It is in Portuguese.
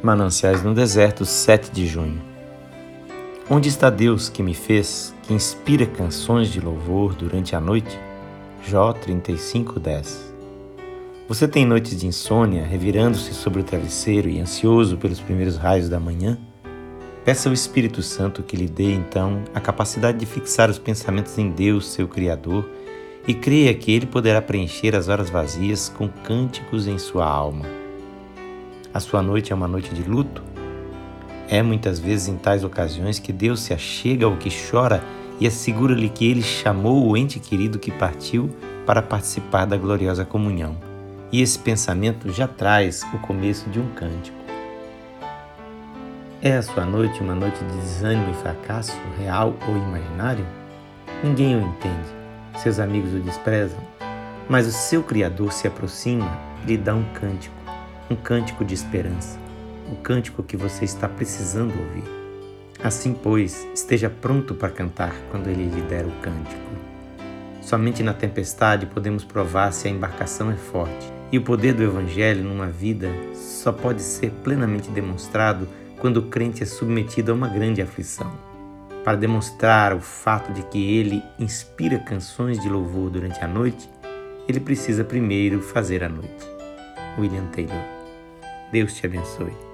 Mananciais no Deserto, 7 de junho. Onde está Deus que me fez, que inspira canções de louvor durante a noite? Jó 35:10. Você tem noites de insônia, revirando-se sobre o travesseiro e ansioso pelos primeiros raios da manhã? Peça ao Espírito Santo que lhe dê então a capacidade de fixar os pensamentos em Deus, seu Criador, e creia que ele poderá preencher as horas vazias com cânticos em sua alma. A sua noite é uma noite de luto? É muitas vezes em tais ocasiões que Deus se achega ao que chora e assegura-lhe que ele chamou o ente querido que partiu para participar da gloriosa comunhão. E esse pensamento já traz o começo de um cântico. É a sua noite uma noite de desânimo e fracasso, real ou imaginário? Ninguém o entende. Seus amigos o desprezam. Mas o seu Criador se aproxima e lhe dá um cântico um cântico de esperança, o cântico que você está precisando ouvir. Assim, pois, esteja pronto para cantar quando ele lhe der o cântico. Somente na tempestade podemos provar se a embarcação é forte, e o poder do Evangelho numa vida só pode ser plenamente demonstrado quando o crente é submetido a uma grande aflição. Para demonstrar o fato de que ele inspira canções de louvor durante a noite, ele precisa primeiro fazer a noite. William Taylor Deus te abençoe.